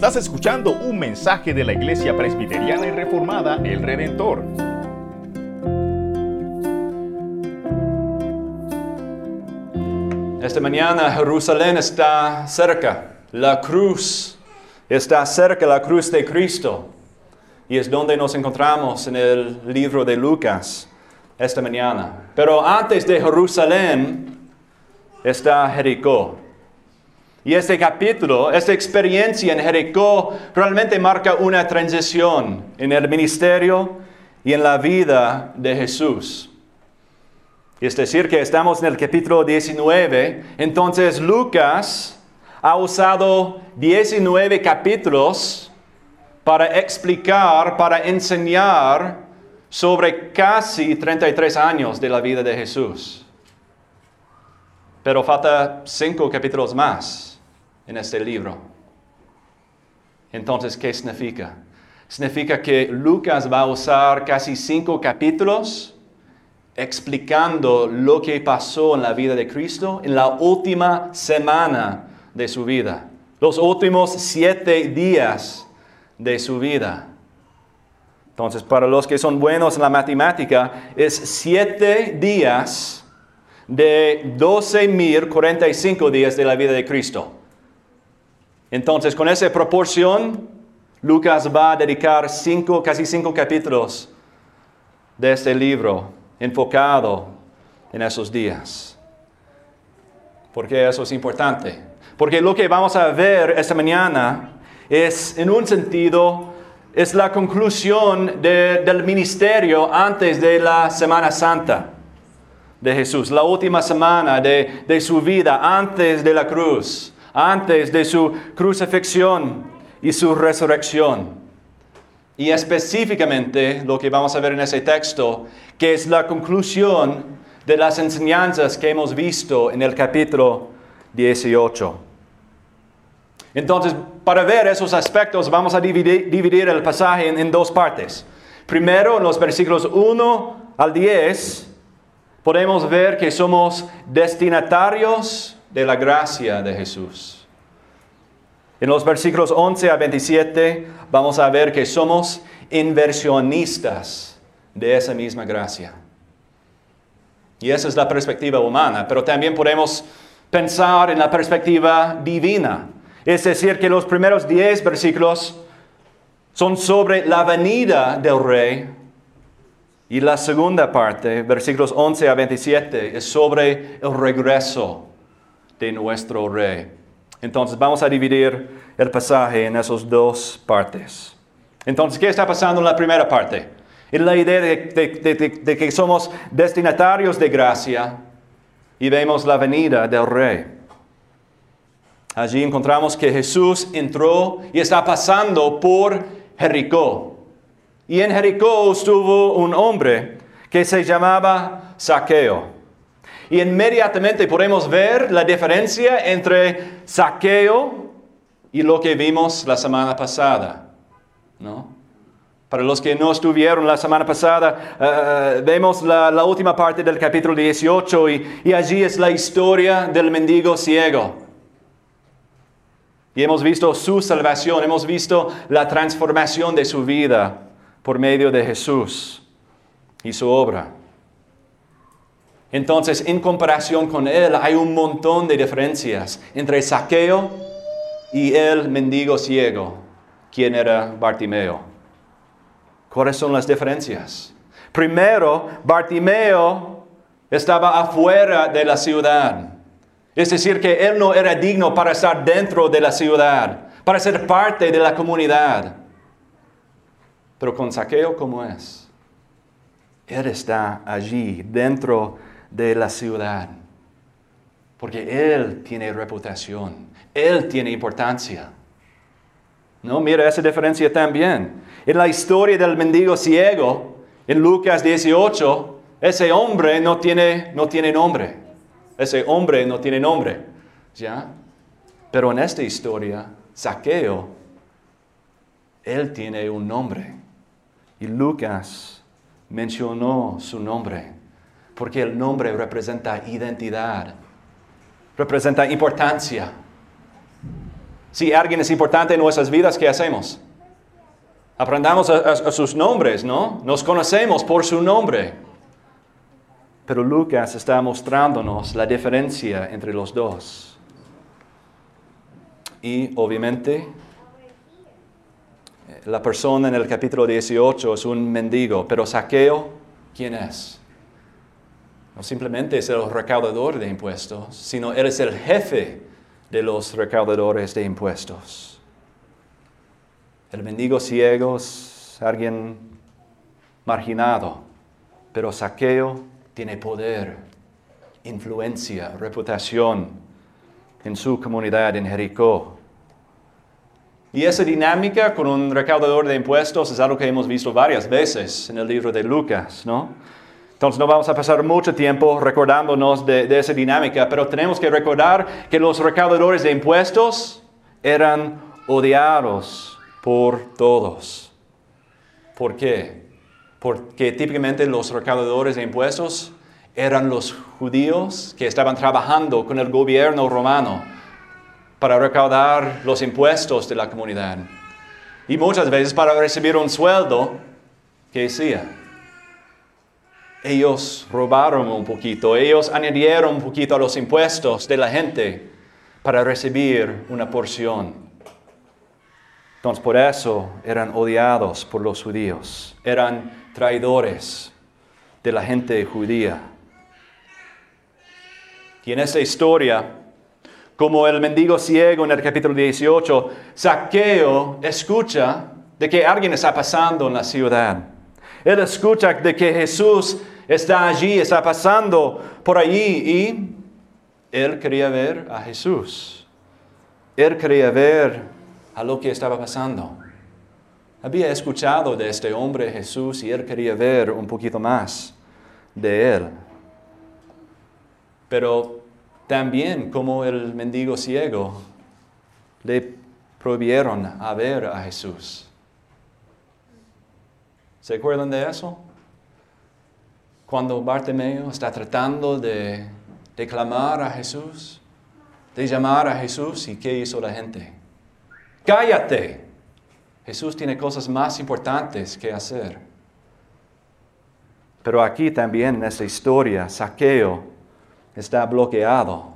Estás escuchando un mensaje de la Iglesia Presbiteriana y Reformada El Redentor. Esta mañana Jerusalén está cerca, la cruz está cerca, la cruz de Cristo. Y es donde nos encontramos en el libro de Lucas esta mañana. Pero antes de Jerusalén está Jericó. Y este capítulo, esta experiencia en Jericó realmente marca una transición en el ministerio y en la vida de Jesús. Es decir, que estamos en el capítulo 19, entonces Lucas ha usado 19 capítulos para explicar, para enseñar sobre casi 33 años de la vida de Jesús. Pero falta cinco capítulos más en este libro. Entonces, ¿qué significa? Significa que Lucas va a usar casi cinco capítulos explicando lo que pasó en la vida de Cristo en la última semana de su vida, los últimos siete días de su vida. Entonces, para los que son buenos en la matemática, es siete días de 12.045 días de la vida de Cristo. Entonces, con esa proporción, Lucas va a dedicar cinco, casi cinco capítulos de este libro enfocado en esos días. ¿Por qué eso es importante? Porque lo que vamos a ver esta mañana es, en un sentido, es la conclusión del ministerio antes de la Semana Santa de Jesús, la última semana de, de su vida antes de la cruz, antes de su crucifixión y su resurrección. Y específicamente lo que vamos a ver en ese texto, que es la conclusión de las enseñanzas que hemos visto en el capítulo 18. Entonces, para ver esos aspectos, vamos a dividir, el pasaje en, en dos partes. Primero, en los versículos 1 al 10, podemos ver que somos destinatarios de la gracia de Jesús. En los versículos 11 a 27 vamos a ver que somos inversionistas de esa misma gracia. Y esa es la perspectiva humana, pero también podemos pensar en la perspectiva divina. Es decir, que los primeros 10 versículos son sobre la venida del rey y la segunda parte, versículos 11 a 27, es sobre el regreso de nuestro rey. Entonces vamos a dividir el pasaje en esas dos partes. Entonces, ¿qué está pasando en la primera parte? Es la idea de, que somos destinatarios de gracia y vemos la venida del rey. Allí encontramos que Jesús entró y está pasando por Jericó. Y en Jericó estuvo un hombre que se llamaba Saqueo. Y inmediatamente podemos ver la diferencia entre saqueo y lo que vimos la semana pasada. ¿no? Para los que no estuvieron la semana pasada, eh, vemos la, última parte del capítulo 18 y, y allí es la historia del mendigo ciego. Y hemos visto su salvación, hemos visto la transformación de su vida por medio de Jesús y su obra. Entonces, en comparación con él, hay un montón de diferencias entre Saqueo y el mendigo ciego, quien era Bartimeo. ¿Cuáles son las diferencias? Primero, Bartimeo estaba afuera de la ciudad. Es decir, que él no era digno para estar dentro de la ciudad, para ser parte de la comunidad. Pero con Saqueo, ¿cómo es? Él está allí, dentro de la ciudad. Porque Él tiene reputación, Él tiene importancia. No, mira esa diferencia también. En la historia del mendigo ciego, en Lucas 18, ese hombre no tiene, no tiene nombre. Ese hombre no tiene nombre. ¿Ya? Pero en esta historia, Saqueo, él tiene un nombre. Y Lucas mencionó su nombre porque el nombre representa identidad, representa importancia. Si alguien es importante en nuestras vidas, ¿qué hacemos? Aprendamos a, sus nombres, ¿no? Nos conocemos por su nombre. Pero Lucas está mostrándonos la diferencia entre los dos. Y obviamente, la persona en el capítulo 18 es un mendigo, pero Saqueo, ¿quién es? No simplemente es el recaudador de impuestos, sino él es el jefe de los recaudadores de impuestos. El mendigo ciego es alguien marginado, pero Saqueo tiene poder, influencia, reputación en su comunidad en Jericó. Y esa dinámica con un recaudador de impuestos es algo que hemos visto varias veces en el libro de Lucas, ¿no? Entonces no vamos a pasar mucho tiempo recordándonos de, esa dinámica, pero tenemos que recordar que los recaudadores de impuestos eran odiados por todos. ¿Por qué? Porque típicamente los recaudadores de impuestos eran los judíos que estaban trabajando con el gobierno romano para recaudar los impuestos de la comunidad. Y muchas veces para recibir un sueldo, ¿qué hacía? Ellos robaron un poquito, ellos añadieron un poquito a los impuestos de la gente para recibir una porción. Entonces por eso eran odiados por los judíos, eran traidores de la gente judía. Y en esta historia, como el mendigo ciego en el capítulo 18, Saqueo escucha de que alguien está pasando en la ciudad. Él escucha de que Jesús está allí, está pasando por allí y él quería ver a Jesús. Él quería ver a lo que estaba pasando. Había escuchado de este hombre Jesús y él quería ver un poquito más de él. Pero también como el mendigo ciego, le prohibieron a ver a Jesús. ¿Se acuerdan de eso? Cuando Bartimeo está tratando de, de clamar a Jesús, de llamar a Jesús, ¿y qué hizo la gente? Cállate. Jesús tiene cosas más importantes que hacer. Pero aquí también en esta historia, Saqueo está bloqueado.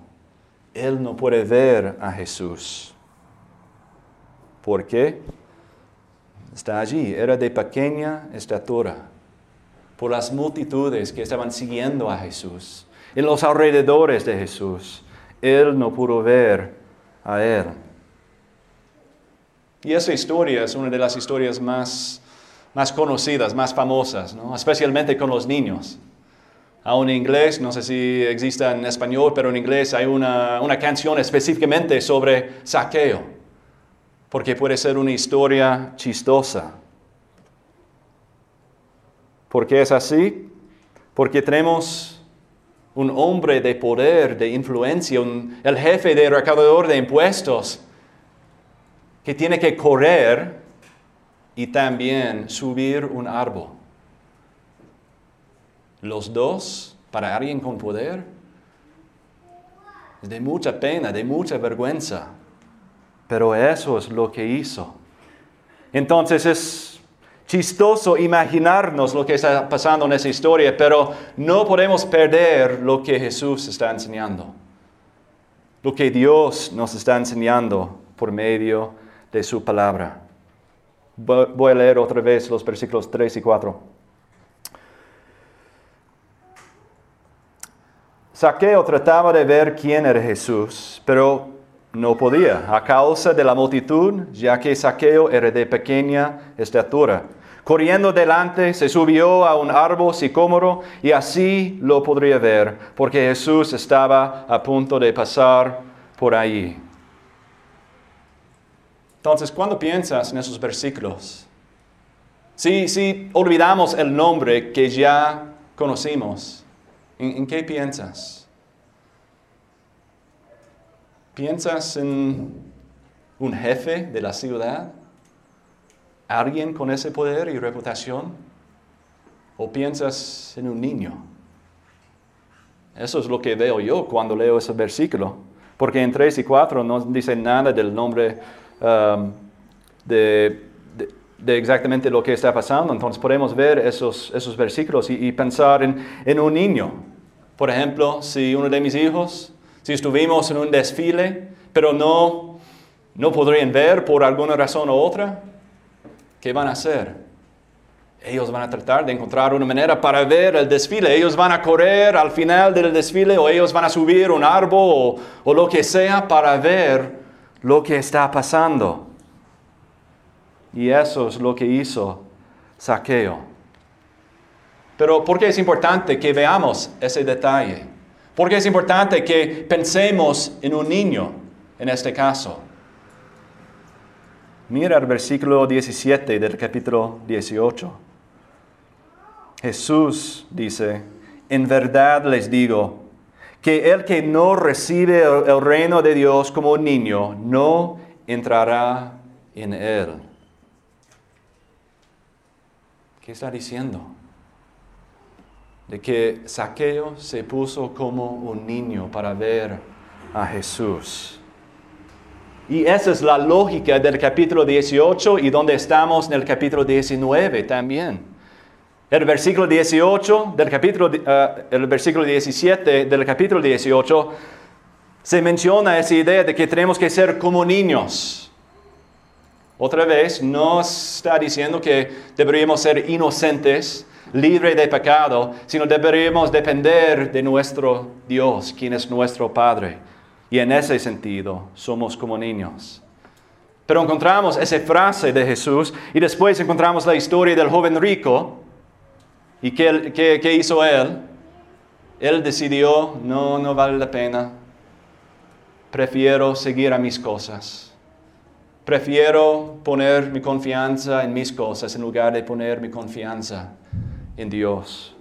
Él no puede ver a Jesús. ¿Por qué? Está allí, era de pequeña estatura, por las multitudes que estaban siguiendo a Jesús, en los alrededores de Jesús. Él no pudo ver a Él. Y esa historia es una de las historias más, más conocidas, más famosas, ¿no? especialmente con los niños. Aún en inglés, no sé si existe en español, pero en inglés hay una, una canción específicamente sobre saqueo, porque puede ser una historia chistosa. ¿Por qué es así? Porque tenemos un hombre de poder, de influencia, el jefe de recaudador de impuestos, que tiene que correr y también subir un árbol. Los dos, para alguien con poder, es de mucha pena, de mucha vergüenza. Pero eso es lo que hizo. Entonces es chistoso imaginarnos lo que está pasando en esa historia, pero no podemos perder lo que Jesús está enseñando. Lo que Dios nos está enseñando por medio de su palabra. Vo- Voy a leer otra vez los versículos 3 y 4. Saqueo trataba de ver quién era Jesús, pero no podía, a causa de la multitud, ya que Saqueo era de pequeña estatura. Corriendo delante, se subió a un árbol sicómoro y así lo podría ver, porque Jesús estaba a punto de pasar por allí. Entonces, cuando piensas en esos versículos, si, si olvidamos el nombre que ya conocimos, ¿En, en qué piensas? ¿Piensas en un jefe de la ciudad? ¿Alguien con ese poder y reputación? ¿O piensas en un niño? Eso es lo que veo yo cuando leo ese versículo. porque en 3 y 4 no dice nada del nombre um, de, exactamente lo que está pasando. Entonces podemos ver esos, esos versículos y, pensar en, en un niño. Por ejemplo, si uno de mis hijos, si estuvimos en un desfile, pero no, no podrían ver por alguna razón u otra, ¿qué van a hacer? Ellos van a tratar de encontrar una manera para ver el desfile. Ellos van a correr al final del desfile o ellos van a subir un árbol o, o lo que sea para ver lo que está pasando. Y eso es lo que hizo Saqueo. Pero ¿por qué es importante que veamos ese detalle? ¿Por qué es importante que pensemos en un niño en este caso? Mira el versículo 17 del capítulo 18. Jesús dice, en verdad les digo, que el que no recibe el, el reino de Dios como un niño, no entrará en él. ¿Qué está diciendo? De que Saqueo se puso como un niño para ver a Jesús. Y esa es la lógica del capítulo 18 y donde estamos en el capítulo 19 también. El versículo 18 del capítulo, eh, el versículo 17 del capítulo 18 se menciona esa idea de que tenemos que ser como niños. Otra vez, no está diciendo que deberíamos ser inocentes, libres de pecado, sino deberíamos depender de nuestro Dios, quien es nuestro Padre. Y en ese sentido somos como niños. Pero encontramos esa frase de Jesús y después encontramos la historia del joven rico. ¿Y qué hizo él? Él decidió, no, no vale la pena. Prefiero seguir a mis cosas. Prefiero poner mi confianza en mis cosas en lugar de poner mi confianza en Dios.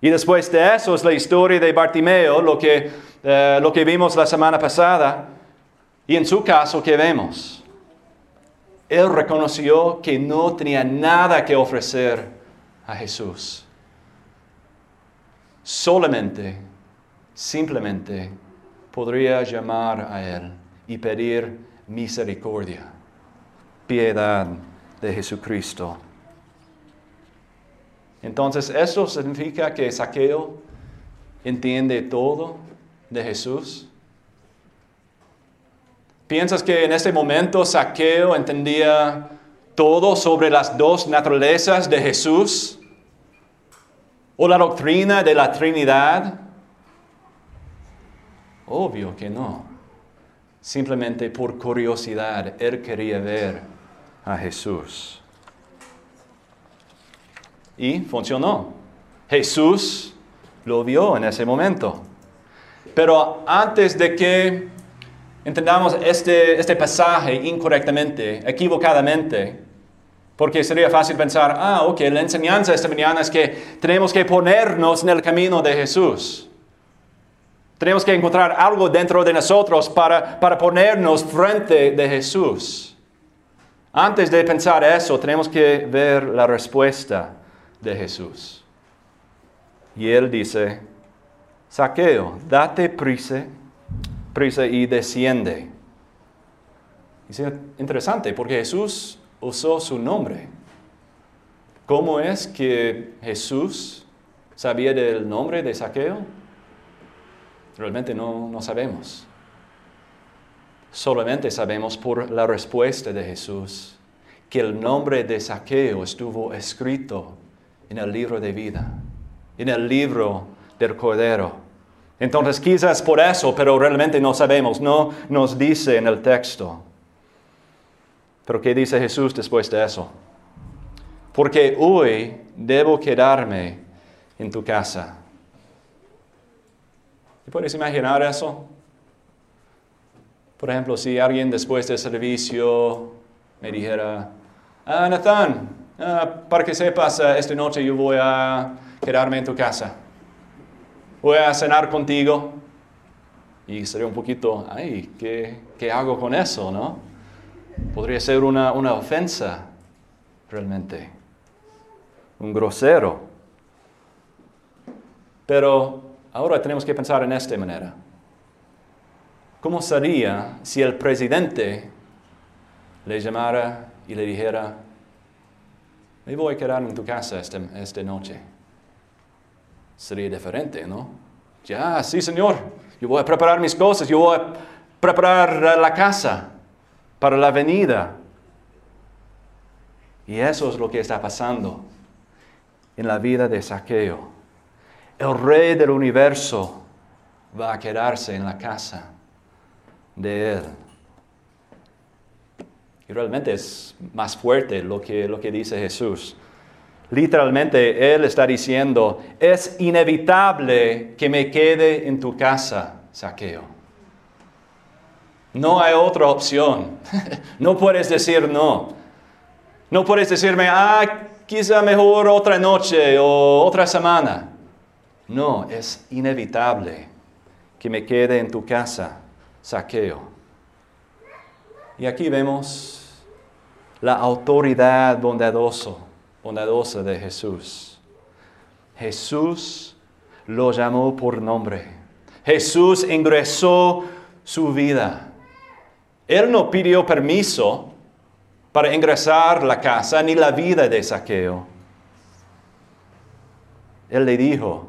Y después de eso es la historia de Bartimeo, lo que, eh, lo que vimos la semana pasada. Y en su caso, ¿qué vemos? Él reconoció que no tenía nada que ofrecer a Jesús. Solamente, simplemente podría llamar a Él y pedir misericordia, piedad de Jesucristo. Entonces, ¿eso significa que Saqueo entiende todo de Jesús? ¿Piensas que en este momento Saqueo entendía todo sobre las dos naturalezas de Jesús? ¿O la doctrina de la Trinidad? Obvio que no. Simplemente por curiosidad, él quería ver a Jesús. Y funcionó. Jesús lo vio en ese momento. Pero antes de que entendamos este, este pasaje incorrectamente, equivocadamente, porque sería fácil pensar, ah, ok, la enseñanza esta mañana es que tenemos que ponernos en el camino de Jesús. Tenemos que encontrar algo dentro de nosotros para, para ponernos frente de Jesús. Antes de pensar eso, tenemos que ver la respuesta de Jesús. Y él dice, Saqueo, date prisa, prisa y desciende. Es interesante porque Jesús usó su nombre. ¿Cómo es que Jesús sabía del nombre de Saqueo? Realmente no, no sabemos. Solamente sabemos por la respuesta de Jesús que el nombre de Saqueo estuvo escrito en el libro de vida, en el libro del Cordero. Entonces quizás por eso, pero realmente no sabemos, no nos dice en el texto. Pero ¿qué dice Jesús después de eso? Porque hoy debo quedarme en tu casa. ¿Te puedes imaginar eso? Por ejemplo, si alguien después del servicio me dijera, ah, Nathan, ah, para que sepas, ah, esta noche yo voy a quedarme en tu casa. Voy a cenar contigo. Y sería un poquito, ay, ¿qué, qué hago con eso, no? Podría ser una, una ofensa, realmente. Un grosero. Pero ahora tenemos que pensar en esta manera. ¿Cómo sería si el presidente le llamara y le dijera, me voy a quedar en tu casa esta, esta noche? Sería diferente, ¿no? Ya, sí, Señor, yo voy a preparar mis cosas, yo voy a preparar la casa para la venida. Y eso es lo que está pasando en la vida de Saqueo. El rey del universo va a quedarse en la casa de Él. Y realmente es más fuerte lo que, lo que dice Jesús. Literalmente Él está diciendo, es inevitable que me quede en tu casa, saqueo. No hay otra opción. no puedes decir no. No puedes decirme, ah, quizá mejor otra noche o otra semana. No, es inevitable que me quede en tu casa saqueo. Y aquí vemos la autoridad bondadoso, bondadosa de Jesús. Jesús lo llamó por nombre. Jesús ingresó su vida. Él no pidió permiso para ingresar la casa ni la vida de saqueo. Él le dijo,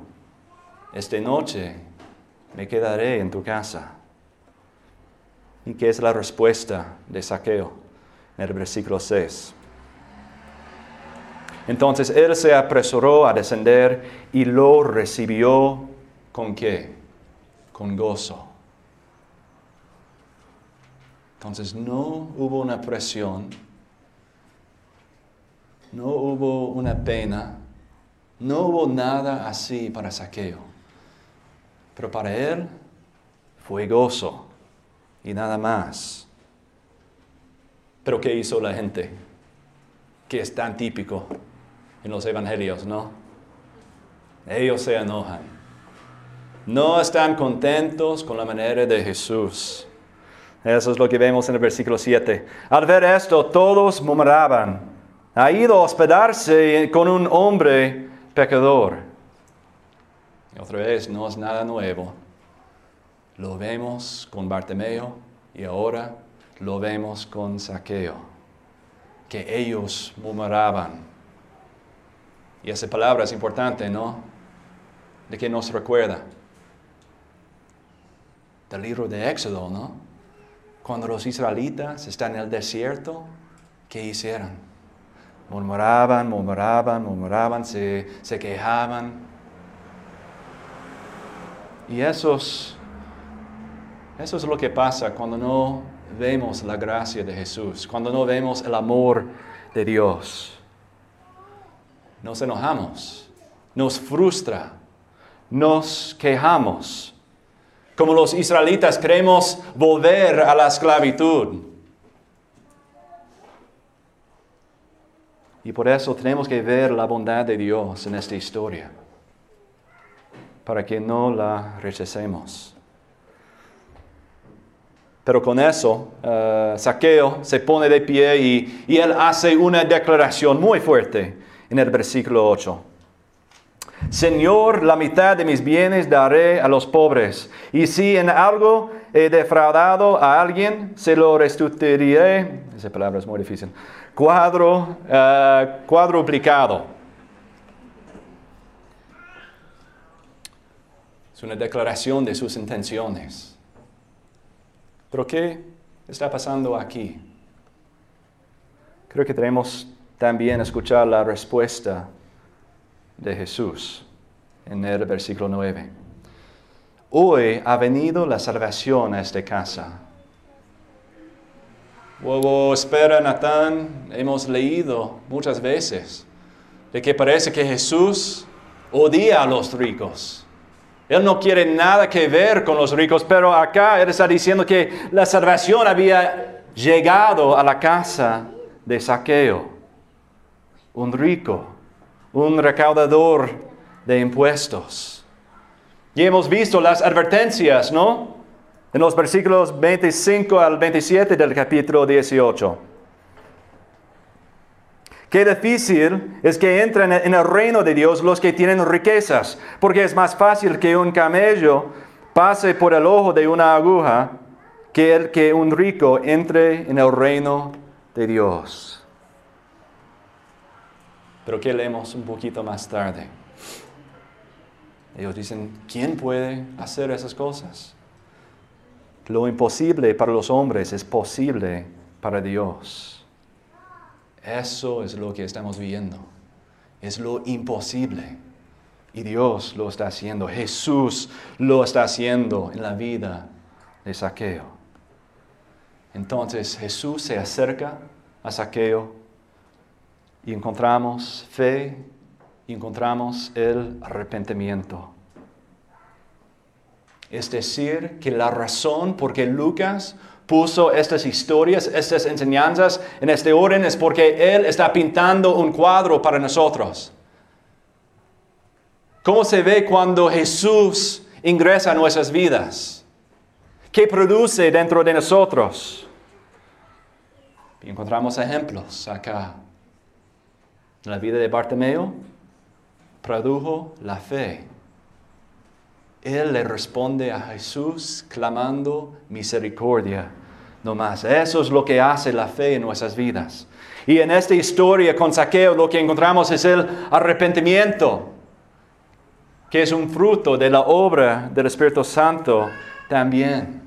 esta noche me quedaré en tu casa. ¿Y qué es la respuesta de Saqueo en el versículo 6? Entonces él se apresuró a descender y lo recibió con qué? Con gozo. Entonces no hubo una presión, no hubo una pena, no hubo nada así para Saqueo. Pero para él fue gozo y nada más. Pero ¿qué hizo la gente? Que es tan típico en los evangelios, ¿no? Ellos se enojan. No están contentos con la manera de Jesús. Eso es lo que vemos en el versículo 7. Al ver esto, todos murmuraban. Ha ido a hospedarse con un hombre pecador. Y otra vez, no es nada nuevo. Lo vemos con Bartimeo y ahora lo vemos con Saqueo, que ellos murmuraban. Y esa palabra es importante, ¿no? De que nos recuerda. Del libro de Éxodo, ¿no? Cuando los israelitas están en el desierto, ¿qué hicieron? Murmuraban, murmuraban, murmuraban, se, se quejaban. Y esos eso es lo que pasa cuando no vemos la gracia de Jesús, cuando no vemos el amor de Dios. Nos enojamos, nos frustra, nos quejamos. Como los israelitas queremos volver a la esclavitud. Y por eso tenemos que ver la bondad de Dios en esta historia, para que no la rechacemos. Pero con eso, uh, Saqueo se pone de pie y, y él hace una declaración muy fuerte en el versículo 8. Señor, la mitad de mis bienes daré a los pobres, y si en algo he defraudado a alguien, se lo restituiré. Esa palabra es muy difícil. Cuadro, uh, cuadruplicado. Es una declaración de sus intenciones. Pero ¿qué está pasando aquí? Creo que tenemos también escuchar la respuesta de Jesús en el versículo 9. Hoy ha venido la salvación a esta casa. Wow, espera, Natán, hemos leído muchas veces de que parece que Jesús odia a los ricos. Él no quiere nada que ver con los ricos, pero acá Él está diciendo que la salvación había llegado a la casa de Saqueo, un rico, un recaudador de impuestos. Y hemos visto las advertencias, ¿no? En los versículos 25 al 27 del capítulo 18. Qué difícil es que entren en el reino de Dios los que tienen riquezas, porque es más fácil que un camello pase por el ojo de una aguja que el que un rico entre en el reino de Dios. Pero ¿qué leemos un poquito más tarde? Ellos dicen, ¿quién puede hacer esas cosas? Lo imposible para los hombres es posible para Dios. Eso es lo que estamos viendo. Es lo imposible. Y Dios lo está haciendo. Jesús lo está haciendo en la vida de Saqueo. Entonces Jesús se acerca a Saqueo y encontramos fe y encontramos el arrepentimiento. Es decir, que la razón por que Lucas puso estas historias, estas enseñanzas en este orden es porque Él está pintando un cuadro para nosotros. ¿Cómo se ve cuando Jesús ingresa a nuestras vidas? ¿Qué produce dentro de nosotros? Y encontramos ejemplos acá. En la vida de Bartimeo produjo la fe. Él le responde a Jesús clamando misericordia. No más. Eso es lo que hace la fe en nuestras vidas. Y en esta historia con Saqueo lo que encontramos es el arrepentimiento, que es un fruto de la obra del Espíritu Santo también.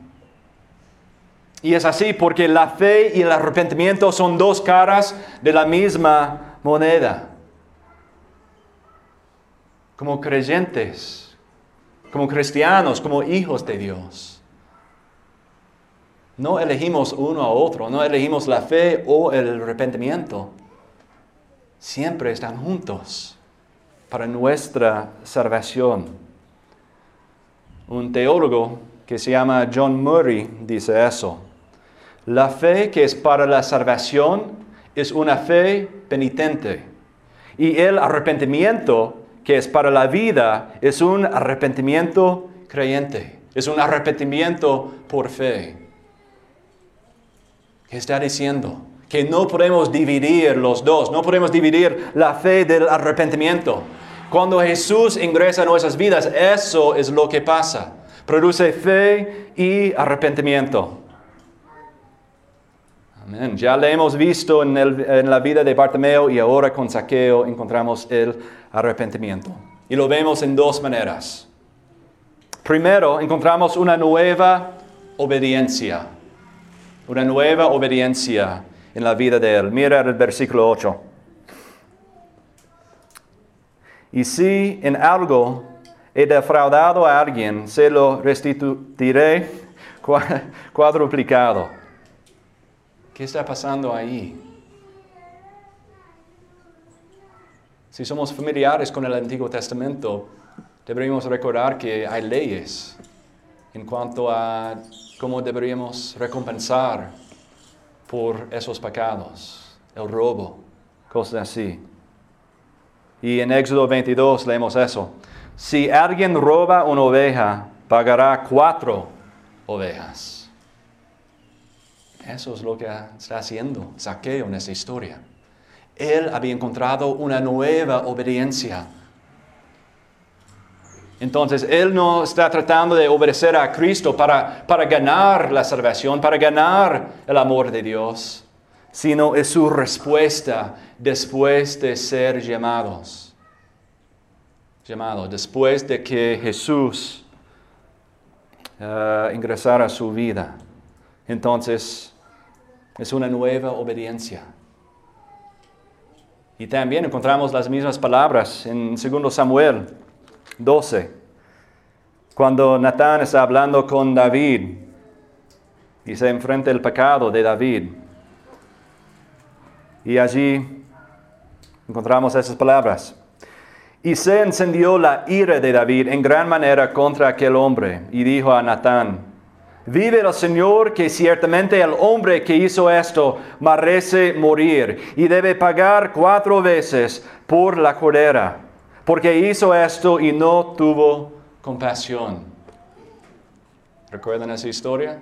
Y es así porque la fe y el arrepentimiento son dos caras de la misma moneda. Como creyentes, como cristianos, como hijos de Dios. No elegimos uno a otro, no elegimos la fe o el arrepentimiento. Siempre están juntos para nuestra salvación. Un teólogo que se llama John Murray dice eso. La fe que es para la salvación es una fe penitente. Y el arrepentimiento que es para la vida es un arrepentimiento creyente. Es un arrepentimiento por fe. ¿Qué está diciendo? Que no podemos dividir los dos. No podemos dividir la fe del arrepentimiento. Cuando Jesús ingresa a nuestras vidas, eso es lo que pasa. Produce fe y arrepentimiento. Ya le hemos visto en, la vida de Bartimeo y ahora con Saqueo encontramos el arrepentimiento. Y lo vemos en dos maneras. Primero, encontramos una nueva obediencia. Una nueva obediencia en la vida de él. Mira el versículo 8. Y si en algo he defraudado a alguien, se lo restituiré cuadruplicado. ¿Qué está pasando ahí? Si somos familiares con el Antiguo Testamento, deberíamos recordar que hay leyes en cuanto a cómo deberíamos recompensar por esos pecados, el robo, cosas así. Y en Éxodo 22 leemos eso. Si alguien roba una oveja, pagará cuatro ovejas. Eso es lo que está haciendo Saqueo en esta historia. Él había encontrado una nueva obediencia. Entonces, Él no está tratando de obedecer a Cristo para, para ganar la salvación, para ganar el amor de Dios, sino es su respuesta después de ser llamados. Llamado, después de que Jesús uh, ingresara a su vida. Entonces, es una nueva obediencia. Y también encontramos las mismas palabras en 2 Samuel 12, cuando Natán está hablando con David y se enfrenta el pecado de David. Y allí encontramos esas palabras. Y se encendió la ira de David en gran manera contra aquel hombre y dijo a Natán, Vive el Señor que ciertamente el hombre que hizo esto merece morir y debe pagar cuatro veces por la cordera, porque hizo esto y no tuvo compasión. ¿Recuerdan esa historia?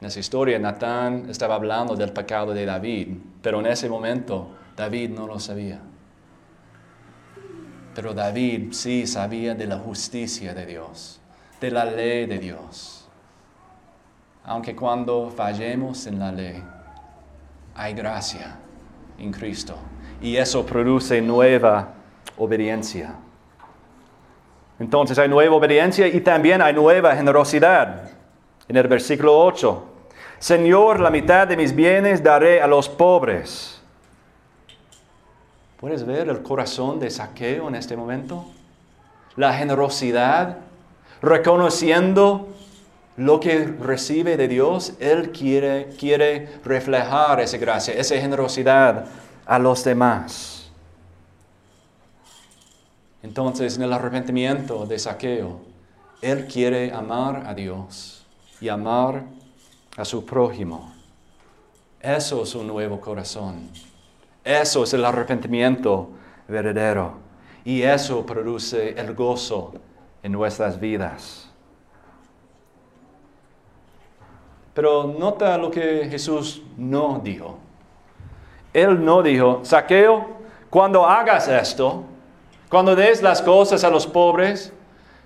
En esa historia Natán estaba hablando del pecado de David, pero en ese momento David no lo sabía. Pero David sí sabía de la justicia de Dios de la ley de Dios. aunque cuando fallemos en la ley, hay gracia en Cristo. Y eso produce nueva obediencia. Entonces hay nueva obediencia y también hay nueva generosidad. En el versículo 8, Señor, la mitad de mis bienes daré a los pobres. ¿Puedes ver el corazón de Saqueo en este momento? La generosidad, reconociendo lo que recibe de Dios, Él quiere, quiere reflejar esa gracia, esa generosidad a los demás. Entonces, en el arrepentimiento de saqueo, Él quiere amar a Dios y amar a su prójimo. Eso es un nuevo corazón. Eso es el arrepentimiento verdadero. Y eso produce el gozo en nuestras vidas. Pero nota lo que Jesús no dijo. Él no dijo, saqueo, cuando hagas esto, cuando des las cosas a los pobres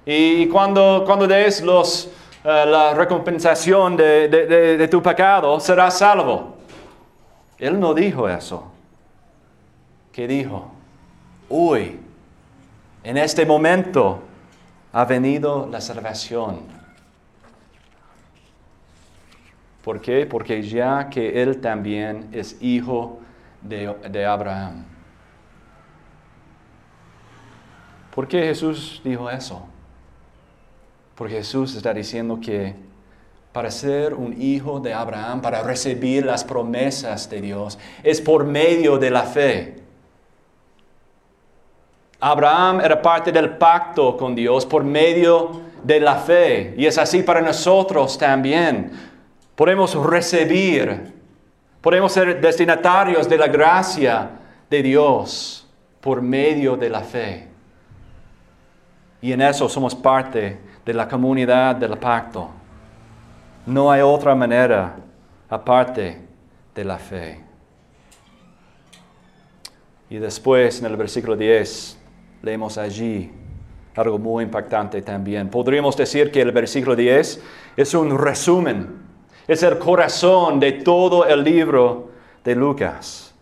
y cuando, cuando des los, eh, la recompensación de, de tu pecado, serás salvo. Él no dijo eso. ¿Qué dijo? Hoy, en este momento, ha venido la salvación ¿Por qué? Porque ya que él también es hijo de, Abraham. ¿Por qué Jesús dijo eso? Porque Jesús está diciendo que para ser un hijo de Abraham, para recibir las promesas de Dios, es por medio de la fe. Abraham era parte del pacto con Dios por medio de la fe. Y es así para nosotros también podemos recibir, podemos ser destinatarios de la gracia de Dios por medio de la fe. Y en eso somos parte de la comunidad del pacto. No hay otra manera aparte de la fe. Y después en el versículo 10 leemos allí algo muy impactante también. Podríamos decir que el versículo 10 es un resumen es el corazón de todo el libro de Lucas.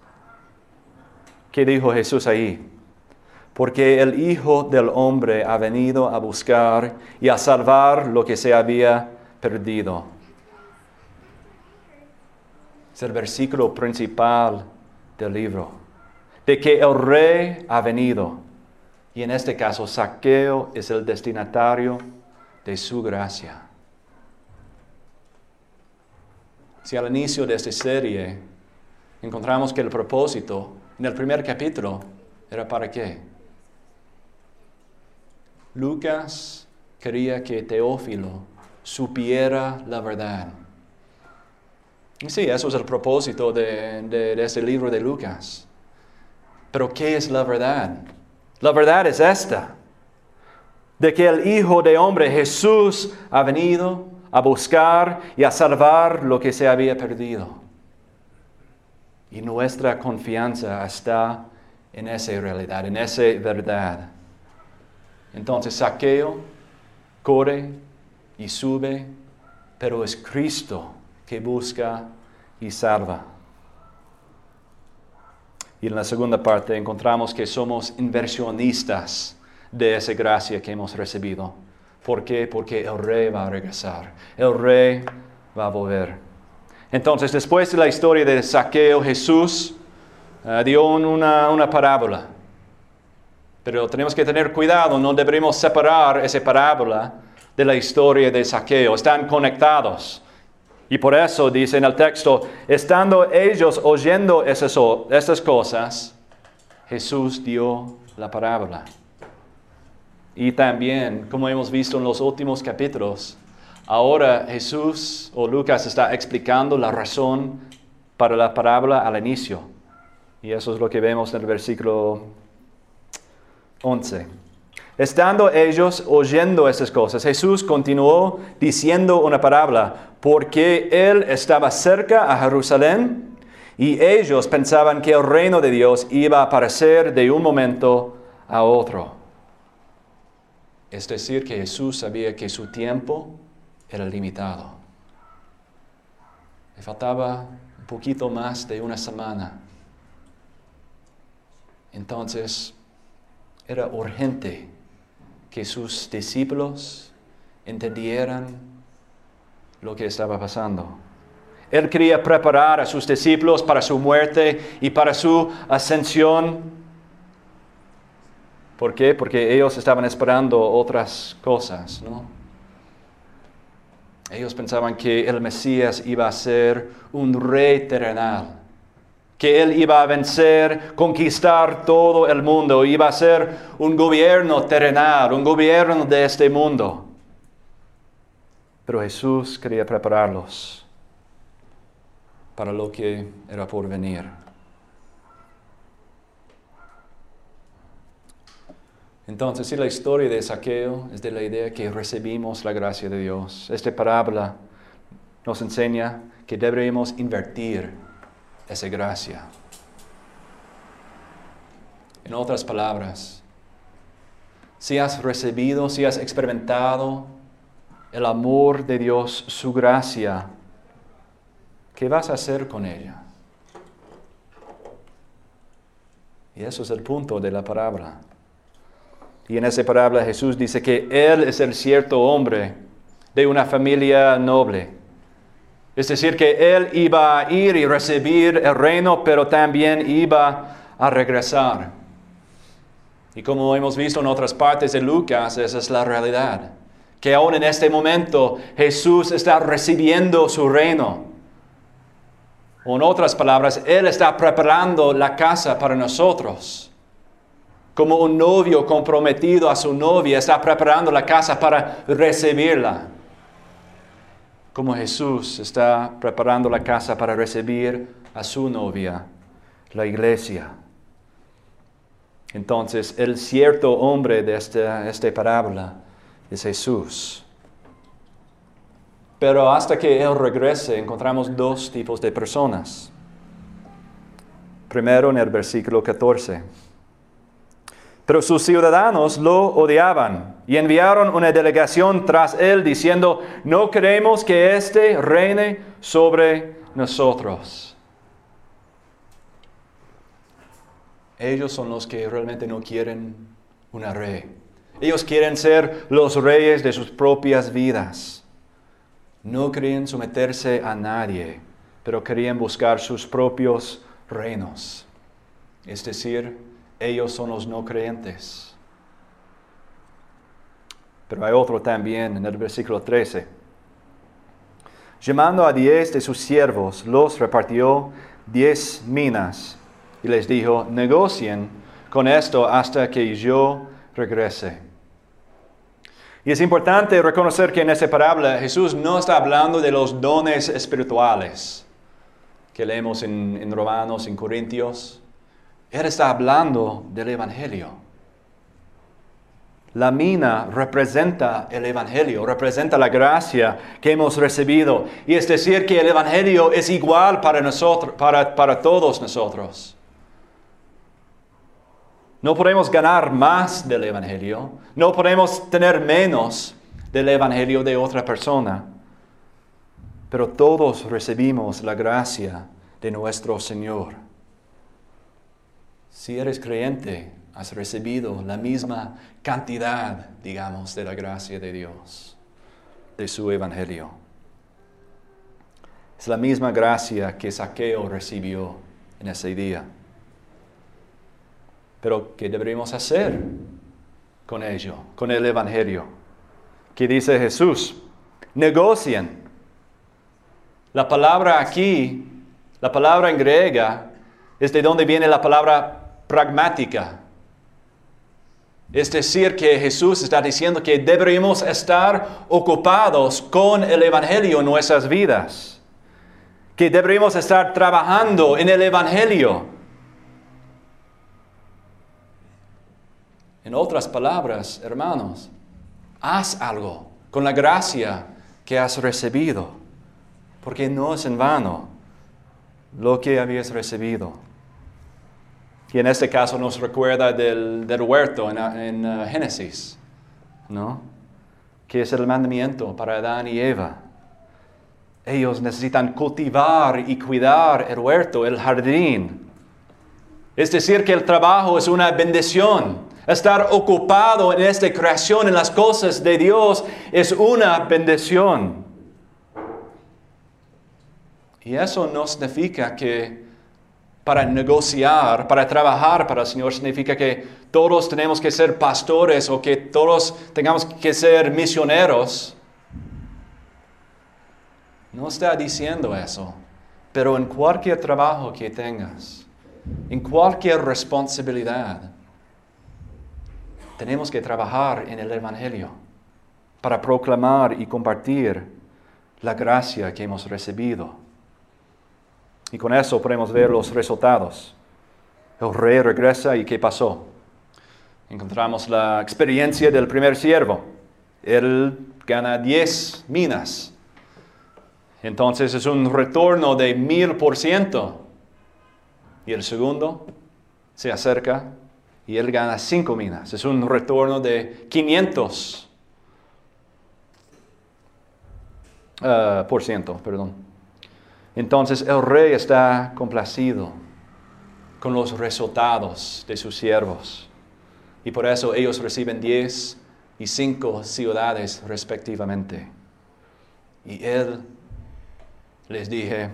¿Qué dijo Jesús ahí? Porque el Hijo del Hombre ha venido a buscar y a salvar lo que se había perdido. Es el versículo principal del libro. De que el rey ha venido. Y en este caso, Saqueo es el destinatario de su gracia. Si al inicio de esta serie encontramos que el propósito en el primer capítulo era para qué? Lucas quería que Teófilo supiera la verdad. Y sí, eso es el propósito de, de, este libro de Lucas. Pero ¿qué es la verdad? La verdad es esta, de que el Hijo de Hombre, Jesús, ha venido a buscar y a salvar lo que se había perdido. Y nuestra confianza está en esa realidad, en esa verdad. Entonces Saqueo corre y sube, pero es Cristo que busca y salva. Y en la segunda parte encontramos que somos inversionistas de esa gracia que hemos recibido. ¿Por qué? Porque el rey va a regresar. El rey va a volver. Entonces, después de la historia de saqueo, Jesús eh, dio una, una parábola. Pero tenemos que tener cuidado, no debemos separar esa parábola de la historia de saqueo. Están conectados. Y por eso dice en el texto, estando ellos oyendo esas, esas cosas, Jesús dio la parábola. Y también, como hemos visto en los últimos capítulos, ahora Jesús o Lucas está explicando la razón para la parábola al inicio. Y eso es lo que vemos en el versículo 11. Estando ellos oyendo estas cosas, Jesús continuó diciendo una parábola, porque él estaba cerca a Jerusalén y ellos pensaban que el reino de Dios iba a aparecer de un momento a otro. Es decir, que Jesús sabía que su tiempo era limitado. Le faltaba un poquito más de una semana. Entonces, era urgente que sus discípulos entendieran lo que estaba pasando. Él quería preparar a sus discípulos para su muerte y para su ascensión. ¿Por qué? Porque ellos estaban esperando otras cosas, ¿no? Ellos pensaban que el Mesías iba a ser un rey terrenal, que él iba a vencer, conquistar todo el mundo, iba a ser un gobierno terrenal, un gobierno de este mundo. Pero Jesús quería prepararlos para lo que era por venir. Entonces, si la historia de Saqueo es de la idea que recibimos la gracia de Dios, esta parábola nos enseña que deberíamos invertir esa gracia. En otras palabras, si has recibido, si has experimentado el amor de Dios, su gracia, ¿qué vas a hacer con ella? Y eso es el punto de la parábola. Y en esa parábola Jesús dice que Él es el cierto hombre de una familia noble. Es decir, que Él iba a ir y recibir el reino, pero también iba a regresar. Y como hemos visto en otras partes de Lucas, esa es la realidad. Que aún en este momento Jesús está recibiendo su reino. O en otras palabras, Él está preparando la casa para nosotros. Como un novio comprometido a su novia está preparando la casa para recibirla. Como Jesús está preparando la casa para recibir a su novia, la iglesia. Entonces, el cierto hombre de esta, parábola es Jesús. Pero hasta que Él regrese encontramos dos tipos de personas. Primero en el versículo 14. Pero sus ciudadanos lo odiaban y enviaron una delegación tras él diciendo, no queremos que éste reine sobre nosotros. Ellos son los que realmente no quieren una rey. Ellos quieren ser los reyes de sus propias vidas. No querían someterse a nadie, pero querían buscar sus propios reinos. Es decir, ellos son los no creyentes. Pero hay otro también en el versículo 13. Llamando a diez de sus siervos, los repartió diez minas y les dijo, negocien con esto hasta que yo regrese. Y es importante reconocer que en esta parábola Jesús no está hablando de los dones espirituales que leemos en, Romanos, en Corintios. Él está hablando del Evangelio. La mina representa el Evangelio, representa la gracia que hemos recibido. Y es decir, que el Evangelio es igual para nosotros, para, para todos nosotros. No podemos ganar más del Evangelio, no podemos tener menos del Evangelio de otra persona, pero todos recibimos la gracia de nuestro Señor. Si eres creyente, has recibido la misma cantidad, digamos, de la gracia de Dios, de su Evangelio. Es la misma gracia que Saqueo recibió en ese día. Pero, ¿qué deberíamos hacer con ello, con el Evangelio? ¿Qué dice Jesús? Negocien. La palabra aquí, la palabra en griega, es de donde viene la palabra pragmática. Es decir, que Jesús está diciendo que deberíamos estar ocupados con el Evangelio en nuestras vidas. Que deberíamos estar trabajando en el Evangelio En otras palabras, hermanos, haz algo con la gracia que has recibido, porque no es en vano lo que habías recibido. Y en este caso nos recuerda del, huerto en, uh, Génesis, ¿no? Que es el mandamiento para Adán y Eva. Ellos necesitan cultivar y cuidar el huerto, el jardín. Es decir, que el trabajo es una bendición. Estar ocupado en esta creación, en las cosas de Dios, es una bendición. Y eso no significa que para negociar, para trabajar para el Señor, significa que todos tenemos que ser pastores o que todos tengamos que ser misioneros. No está diciendo eso, pero en cualquier trabajo que tengas, en cualquier responsabilidad, tenemos que trabajar en el Evangelio para proclamar y compartir la gracia que hemos recibido. Y con eso podemos ver los resultados. El rey regresa y ¿qué pasó? Encontramos la experiencia del primer siervo. Él gana 10 minas. Entonces es un retorno de mil por ciento. Y el segundo se acerca y él gana 5 minas. Es un retorno de 500 uh, por ciento, perdón. Entonces el rey está complacido con los resultados de sus siervos. Y por eso ellos reciben 10 y 5 ciudades respectivamente. Y él les dije,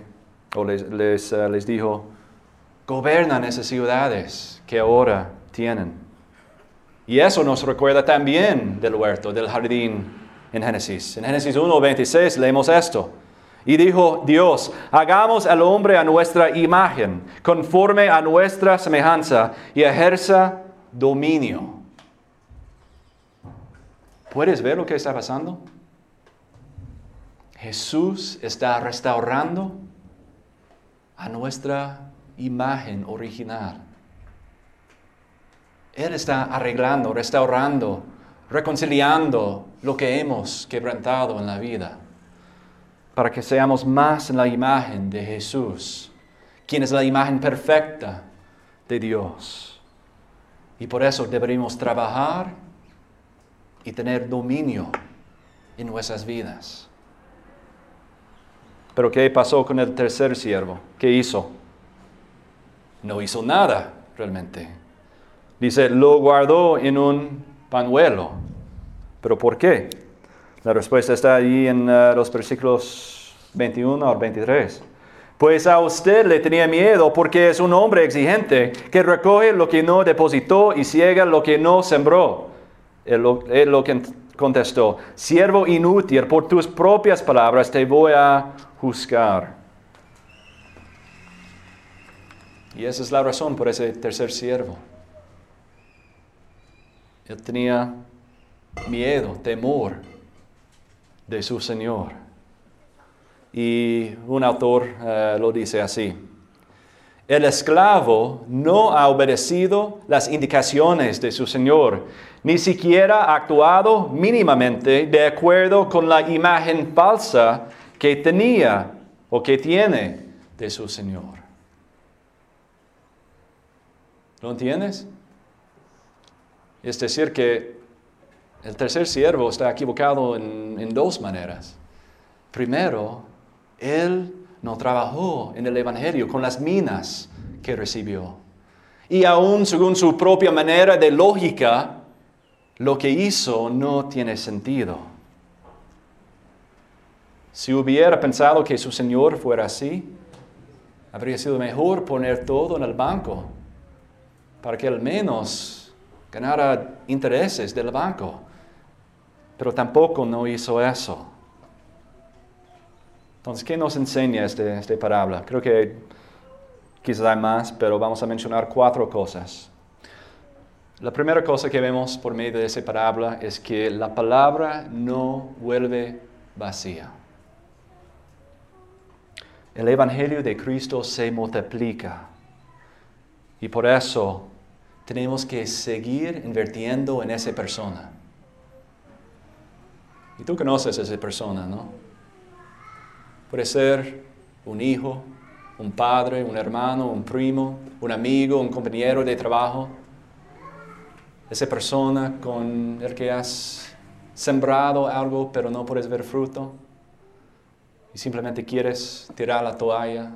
o les, les, uh, les dijo, gobernan esas ciudades que ahora tienen. Y eso nos recuerda también del huerto, del jardín en Génesis. En Génesis 1.26 leemos esto. Y dijo Dios, hagamos al hombre a nuestra imagen, conforme a nuestra semejanza, y ejerza dominio. ¿Puedes ver lo que está pasando? Jesús está restaurando a nuestra imagen original. Él está arreglando, restaurando, reconciliando lo que hemos quebrantado en la vida, para que seamos más en la imagen de Jesús, quien es la imagen perfecta de Dios. Y por eso deberíamos trabajar y tener dominio en nuestras vidas. Pero ¿qué pasó con el tercer siervo? ¿Qué hizo? No hizo nada realmente. Dice, lo guardó en un panuelo. ¿Pero por qué? La respuesta está ahí en uh, los versículos 21 al 23. Pues a usted le tenía miedo porque es un hombre exigente que recoge lo que no depositó y ciega lo que no sembró. Él lo, él contestó, siervo inútil, por tus propias palabras te voy a juzgar. Y esa es la razón por ese tercer siervo. Él tenía miedo, temor de su Señor. Y un autor uh, lo dice así. El esclavo no ha obedecido las indicaciones de su Señor, ni siquiera ha actuado mínimamente de acuerdo con la imagen falsa que tenía o que tiene de su Señor. ¿Lo entiendes? Es decir, que el tercer siervo está equivocado en, dos maneras. Primero, él no trabajó en el Evangelio con las minas que recibió. Y aún según su propia manera de lógica, lo que hizo no tiene sentido. Si hubiera pensado que su Señor fuera así, habría sido mejor poner todo en el banco para que al menos ganara intereses del banco, pero tampoco no hizo eso. Entonces, ¿qué nos enseña este, esta parábola? Creo que quizás hay más, pero vamos a mencionar cuatro cosas. La primera cosa que vemos por medio de esta parábola es que la palabra no vuelve vacía. El Evangelio de Cristo se multiplica y por eso tenemos que seguir invirtiendo en esa persona. Y tú conoces a esa persona, ¿no? Puede ser un hijo, un padre, un hermano, un primo, un amigo, un compañero de trabajo. Esa persona con el que has sembrado algo pero no puedes ver fruto. y simplemente quieres tirar la toalla,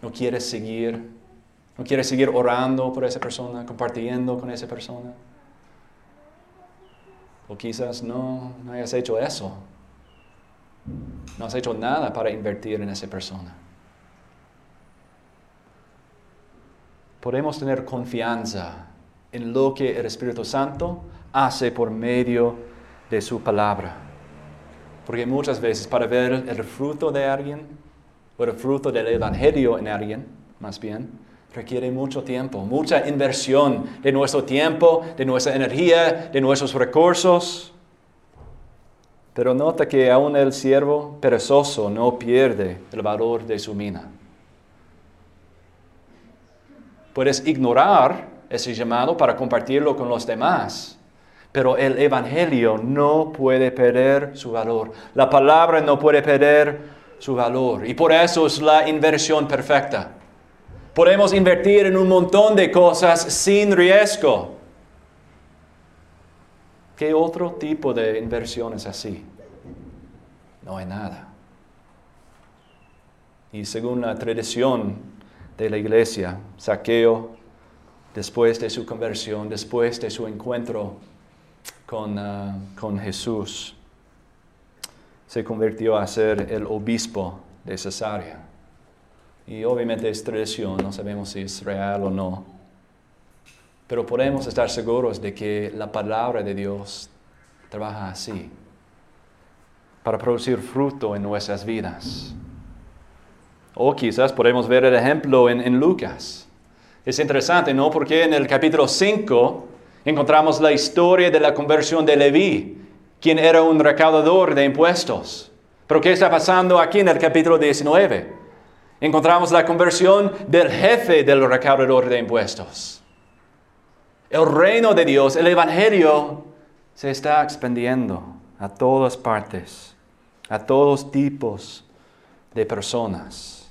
no quieres seguir, no quieres seguir orando por esa persona, compartiendo con esa persona. O quizás no, no hayas hecho eso. No has hecho nada para invertir en esa persona. Podemos tener confianza en lo que el Espíritu Santo hace por medio de su palabra. Porque muchas veces para ver el fruto de alguien, o el fruto del Evangelio en alguien, más bien, requiere mucho tiempo, mucha inversión de nuestro tiempo, de nuestra energía, de nuestros recursos. Pero nota que aún el siervo perezoso no pierde el valor de su mina. Puedes ignorar ese llamado para compartirlo con los demás, pero el Evangelio no puede perder su valor. La palabra no puede perder su valor. Y por eso es la inversión perfecta. Podemos invertir en un montón de cosas sin riesgo. ¿Qué otro tipo de inversión es así? No hay nada. Y según la tradición de la iglesia, Saqueo, después de su conversión, después de su encuentro Ah, con, Jesús, se convirtió a ser el obispo de Cesarea. Y obviamente es tradición, no sabemos si es real o no. Pero podemos estar seguros de que la palabra de Dios trabaja así, para producir fruto en nuestras vidas. O quizás podemos ver el ejemplo en, en Lucas. Es interesante, ¿no? Porque en el capítulo 5 encontramos la historia de la conversión de Leví, quien era un recaudador de impuestos. Pero ¿qué está pasando aquí en el capítulo 19? Encontramos la conversión del jefe del recaudador de impuestos. El reino de Dios, el Evangelio, se está expandiendo a todas partes, a todos tipos de personas.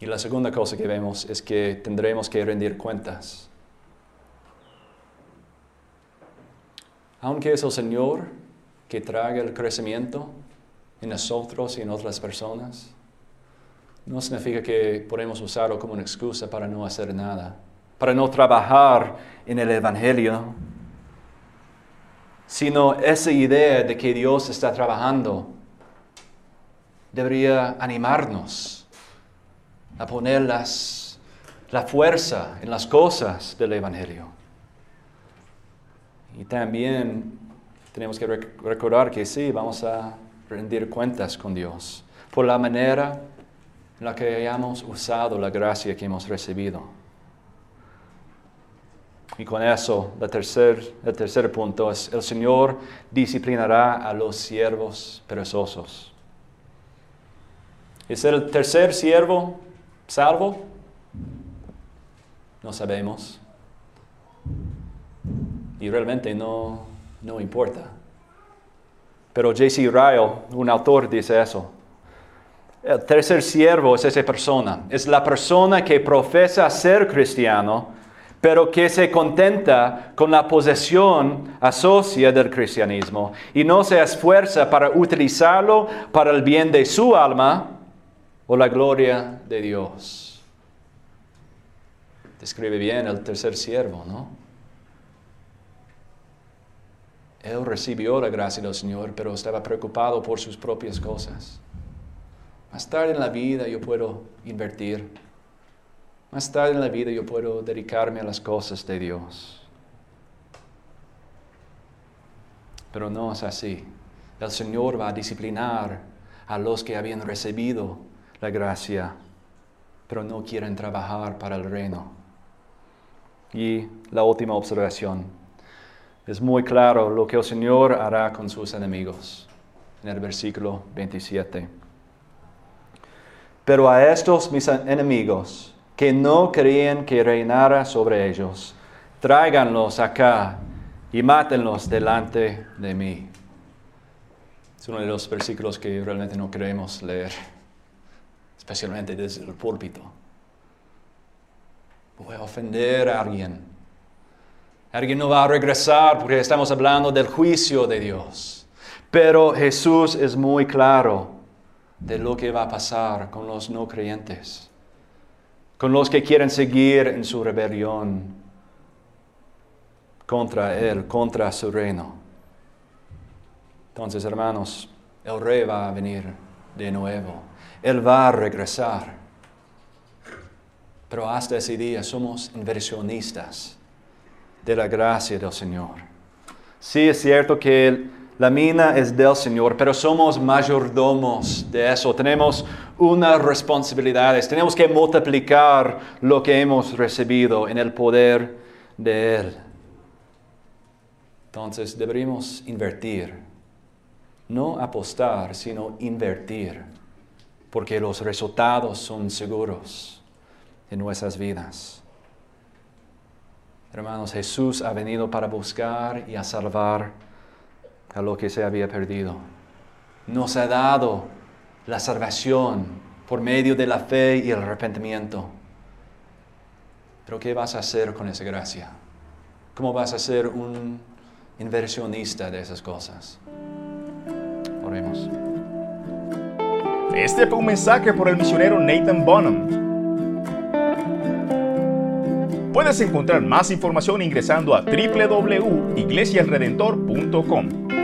Y la segunda cosa que vemos es que tendremos que rendir cuentas. aunque es el Señor que trae el crecimiento en nosotros y en otras personas, no significa que podemos usarlo como una excusa para no hacer nada, para no trabajar en el Evangelio, sino esa idea de que Dios está trabajando debería animarnos a poner la fuerza en las cosas del Evangelio. Y también tenemos que recordar que sí, vamos a rendir cuentas con Dios por la manera en la que hayamos usado la gracia que hemos recibido. Y con eso, el tercer, el tercer punto es, el Señor disciplinará a los siervos perezosos. ¿Es el tercer siervo salvo? No sabemos y realmente no, no importa. Pero J.C. Ryle, un autor, dice eso. El tercer siervo es esa persona, es la persona que profesa ser cristiano, pero que se contenta con la posesión asocia del cristianismo y no se esfuerza para utilizarlo para el bien de su alma o la gloria de Dios. Describe bien el tercer siervo, ¿no? Él recibió la gracia del Señor, pero estaba preocupado por sus propias cosas. Más tarde en la vida yo puedo invertir. Más tarde en la vida yo puedo dedicarme a las cosas de Dios. Pero no es así. El Señor va a disciplinar a los que habían recibido la gracia, pero no quieren trabajar para el reino. Y la última observación es muy claro lo que el Señor hará con sus enemigos en el versículo 27. Pero a estos mis enemigos que no creían que reinara sobre ellos, tráiganlos acá y mátenlos delante de mí. Es uno de los versículos que realmente no queremos leer, especialmente desde el púlpito. Voy a ofender a alguien Alguien no va a regresar porque estamos hablando del juicio de Dios. Pero Jesús es muy claro de lo que va a pasar con los no creyentes, con los que quieren seguir en su rebelión contra Él, contra su reino. Entonces, hermanos, el rey va a venir de nuevo. Él va a regresar. Pero hasta ese día somos inversionistas de la gracia del Señor. Sí es cierto que la mina es del Señor, pero somos mayordomos de eso. Tenemos unas responsabilidades. Tenemos que multiplicar lo que hemos recibido en el poder de Él. Entonces deberíamos invertir. No apostar, sino invertir. Porque los resultados son seguros en nuestras vidas. Hermanos, Jesús ha venido para buscar y a salvar a lo que se había perdido. Nos ha dado la salvación por medio de la fe y el arrepentimiento. Pero ¿qué vas a hacer con esa gracia? ¿Cómo vas a ser un inversionista de esas cosas? Oremos. Este fue un mensaje por el misionero Nathan Bonham. Puedes encontrar más información ingresando a www.iglesiaelredentor.com.